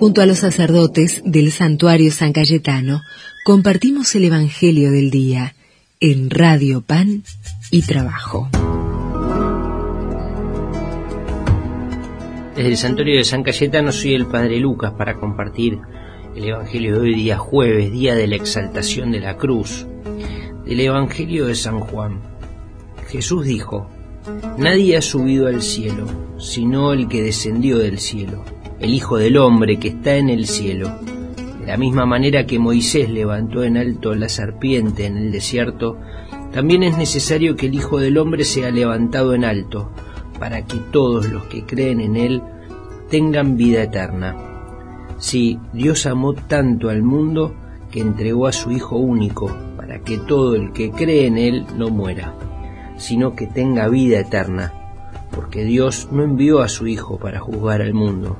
Junto a los sacerdotes del santuario San Cayetano, compartimos el Evangelio del Día en Radio Pan y Trabajo. Desde el santuario de San Cayetano soy el Padre Lucas para compartir el Evangelio de hoy día jueves, día de la exaltación de la cruz, del Evangelio de San Juan. Jesús dijo, Nadie ha subido al cielo, sino el que descendió del cielo, el Hijo del Hombre que está en el cielo. De la misma manera que Moisés levantó en alto la serpiente en el desierto, también es necesario que el Hijo del Hombre sea levantado en alto, para que todos los que creen en Él tengan vida eterna. Sí, Dios amó tanto al mundo que entregó a su Hijo único, para que todo el que cree en Él no muera, sino que tenga vida eterna, porque Dios no envió a su Hijo para juzgar al mundo,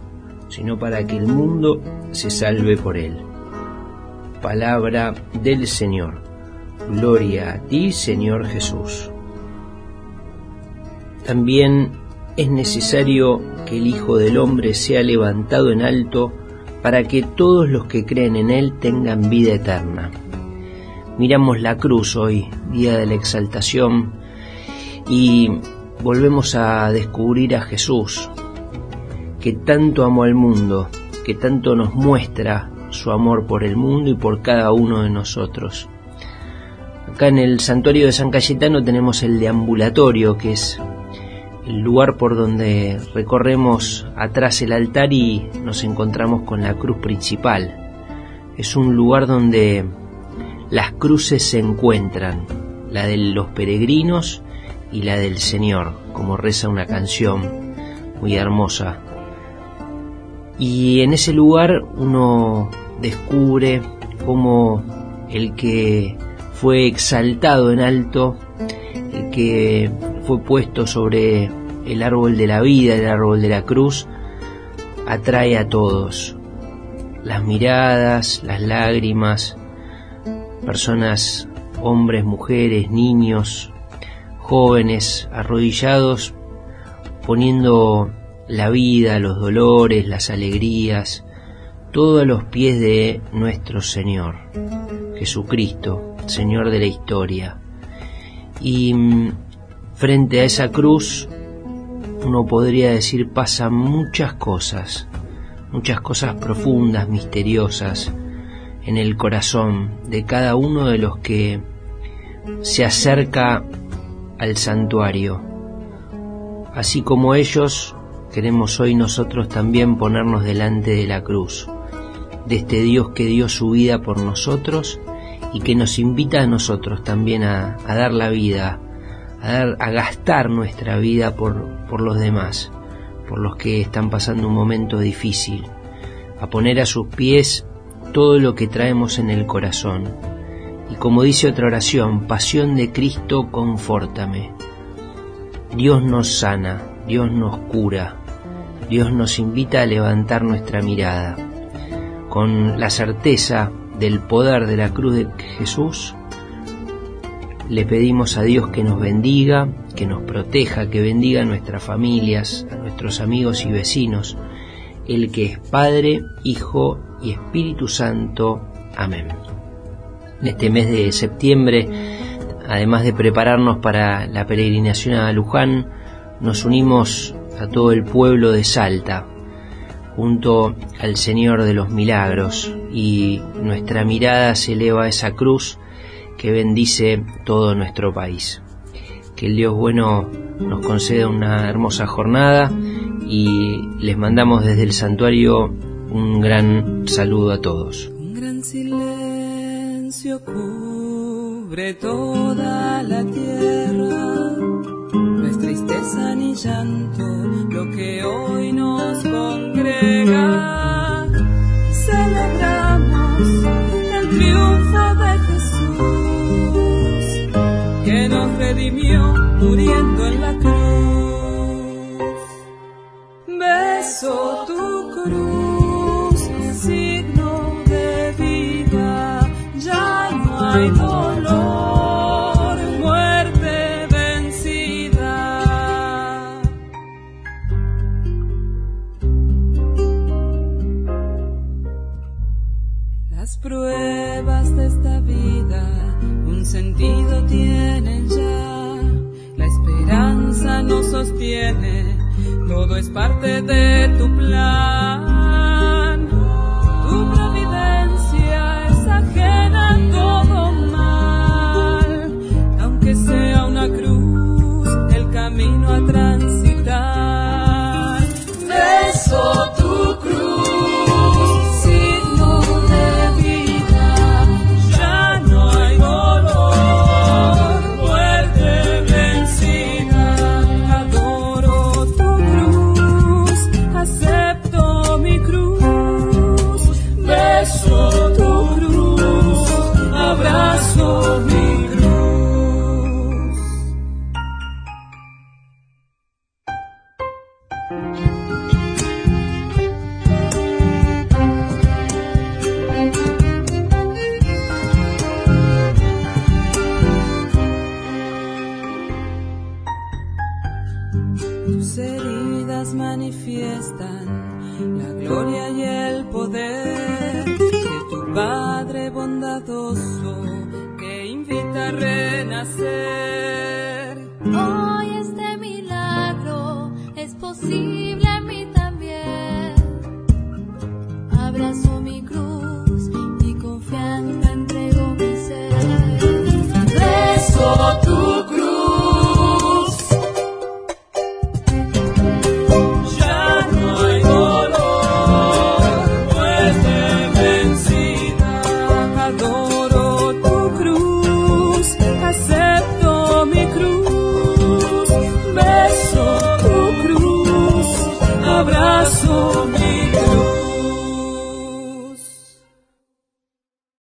sino para que el mundo se salve por Él. Palabra del Señor. Gloria a ti, Señor Jesús. También es necesario que el Hijo del Hombre sea levantado en alto para que todos los que creen en Él tengan vida eterna. Miramos la cruz hoy, día de la exaltación, y volvemos a descubrir a Jesús, que tanto amó al mundo, que tanto nos muestra su amor por el mundo y por cada uno de nosotros. Acá en el santuario de San Cayetano tenemos el deambulatorio, que es el lugar por donde recorremos atrás el altar y nos encontramos con la cruz principal. Es un lugar donde las cruces se encuentran, la de los peregrinos y la del Señor, como reza una canción muy hermosa. Y en ese lugar uno descubre cómo el que fue exaltado en alto, el que fue puesto sobre el árbol de la vida, el árbol de la cruz, atrae a todos. Las miradas, las lágrimas, personas, hombres, mujeres, niños, jóvenes, arrodillados, poniendo la vida, los dolores, las alegrías, todo a los pies de nuestro Señor, Jesucristo, Señor de la historia. Y mm, frente a esa cruz uno podría decir pasan muchas cosas, muchas cosas profundas, misteriosas en el corazón de cada uno de los que se acerca al santuario. Así como ellos, queremos hoy nosotros también ponernos delante de la cruz, de este Dios que dio su vida por nosotros y que nos invita a nosotros también a, dar la vida, a, gastar nuestra vida por, por los demás, por los que están pasando un momento difícil, a poner a sus pies todo lo que traemos en el corazón. Y como dice otra oración, pasión de Cristo, confórtame. Dios nos sana, Dios nos cura, Dios nos invita a levantar nuestra mirada. Con la certeza del poder de la cruz de Jesús, le pedimos a Dios que nos bendiga, que nos proteja, que bendiga a nuestras familias, a nuestros amigos y vecinos, el que es Padre, Hijo y Espíritu Santo. Amén. En este mes de septiembre, además de prepararnos para la peregrinación a Luján, nos unimos a todo el pueblo de Salta, junto al Señor de los Milagros, y nuestra mirada se eleva a esa cruz que bendice todo nuestro país. Que el Dios bueno nos conceda una hermosa jornada y les mandamos desde el santuario un gran saludo a todos. Un gran silencio cubre toda la tierra, lo que hoy nos congrega. Celebramos el triunfo de que nos redimió muriendo en la cruz. Beso un sentido tienen ya. La esperanza nos sostiene, todo es parte de tu plan. Tus heridas manifiestan la gloria y el poder de tu Padre bondadoso que invita a renacer. Oh,